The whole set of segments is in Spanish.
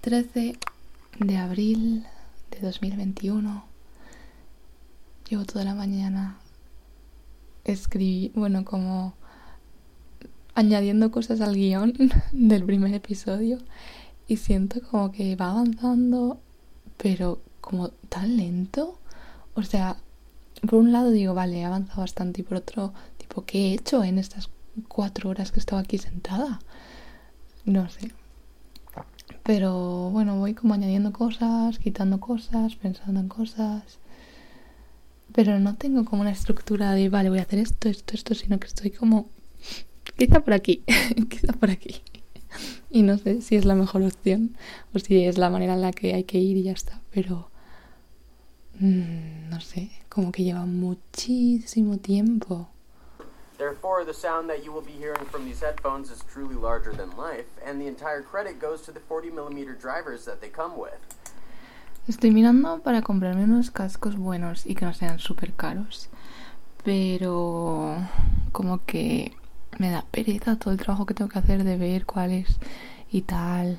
13 de abril de 2021. Llevo toda la mañana escribí, bueno, como añadiendo cosas al guion del primer episodio y siento como que va avanzando, pero como tan lento. O sea, por un lado digo, vale, he avanzado bastante y por otro, tipo, ¿qué he hecho en estas cuatro horas que he estado aquí sentada? No sé. Pero bueno, voy como añadiendo cosas, quitando cosas, pensando en cosas. Pero no tengo como una estructura de, vale, voy a hacer esto, esto, esto, sino que estoy como, quizá por aquí, quizá por aquí. Y no sé si es la mejor opción o si es la manera en la que hay que ir y ya está. Pero, mmm, no sé, como que lleva muchísimo tiempo. Therefore, the sound that you will be hearing from these headphones is truly larger than life, and the entire credit goes to the 40mm drivers that they come with. Estoy mirando para comprarme unos cascos buenos y que no sean súper caros. Pero como que me da pereza todo el trabajo que tengo que hacer de ver cuáles y tal.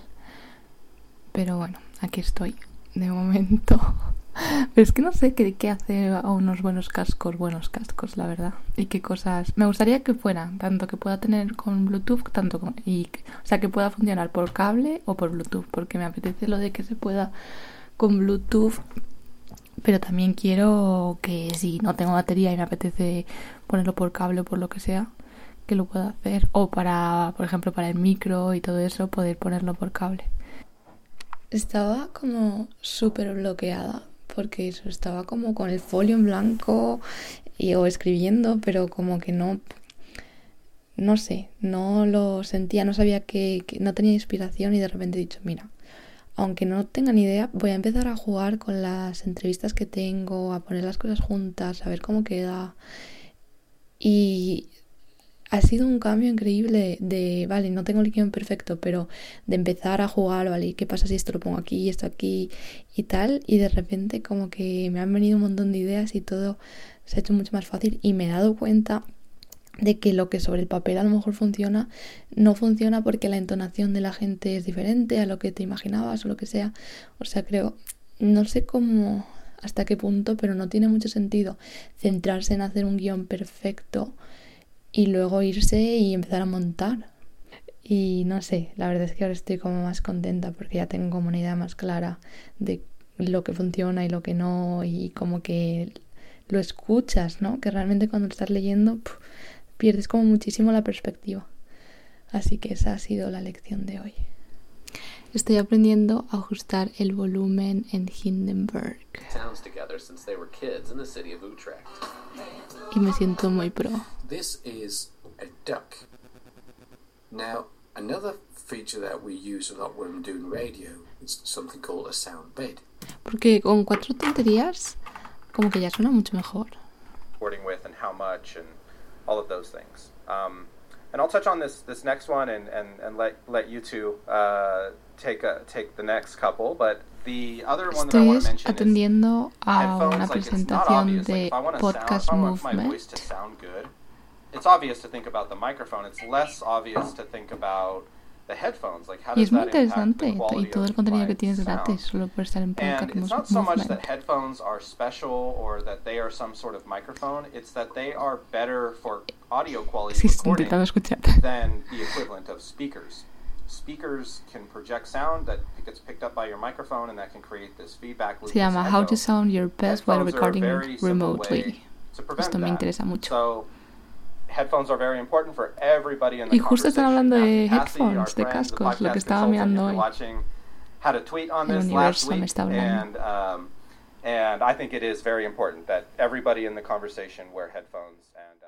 Pero bueno, aquí estoy de momento. Pero es que no sé qué, qué hace a unos buenos cascos, buenos cascos, la verdad. Y qué cosas. Me gustaría que fuera, tanto que pueda tener con Bluetooth, tanto. Y, o sea, que pueda funcionar por cable o por Bluetooth, porque me apetece lo de que se pueda con Bluetooth. Pero también quiero que si no tengo batería y me apetece ponerlo por cable o por lo que sea, que lo pueda hacer. O para, por ejemplo, para el micro y todo eso, poder ponerlo por cable. Estaba como súper bloqueada porque eso estaba como con el folio en blanco y, o escribiendo, pero como que no, no sé, no lo sentía, no sabía que, que, no tenía inspiración y de repente he dicho, mira, aunque no tenga ni idea, voy a empezar a jugar con las entrevistas que tengo, a poner las cosas juntas, a ver cómo queda. Y ha sido un cambio increíble de, vale, no tengo el guion perfecto, pero de empezar a jugar, vale, ¿qué pasa si esto lo pongo aquí, esto aquí y tal? Y de repente como que me han venido un montón de ideas y todo se ha hecho mucho más fácil y me he dado cuenta de que lo que sobre el papel a lo mejor funciona, no funciona porque la entonación de la gente es diferente a lo que te imaginabas o lo que sea. O sea, creo, no sé cómo, hasta qué punto, pero no tiene mucho sentido centrarse en hacer un guion perfecto y luego irse y empezar a montar. Y no sé, la verdad es que ahora estoy como más contenta porque ya tengo como una idea más clara de lo que funciona y lo que no y como que lo escuchas, ¿no? Que realmente cuando estás leyendo pierdes como muchísimo la perspectiva. Así que esa ha sido la lección de hoy. Estoy aprendiendo a ajustar el volumen en Hindenburg. Y me siento muy pro. This is a duck. Now, another feature that we use a lot when we're doing radio is something called a sound bed. Porque con cuatro tonterías, como que ya suena mucho mejor. With and how much and all of those things. Um, and I'll touch on this this next one and, and, and let let you two uh, take a, take the next couple. But the other one that I want to mention atendiendo is a una headphones. Like it's not presentación obvious. Like de if I want to Podcast sound, if I want my Movement. voice to sound good, it's obvious to think about the microphone. It's less obvious to think about Y es muy interesante y todo el contenido que tienes gratis solo por estar en Podcast it's not so much that Movement. headphones are special or that they are some sort of microphone. It's that they are better for audio quality Sí, estoy intentando escuchar. than the equivalent of speakers. Speakers can project sound that gets picked up by your microphone and that can create this feedback loop. Se llama How to. Sound Your Best While Recording Remotely. Esto me interesa mucho. Y justo están hablando de headphones, de the cascos, lo que estaba mirando hoy. watching, had a tweet on El this last universo me week, está hablando. and um, and I think it is very important that everybody in the conversation wear headphones and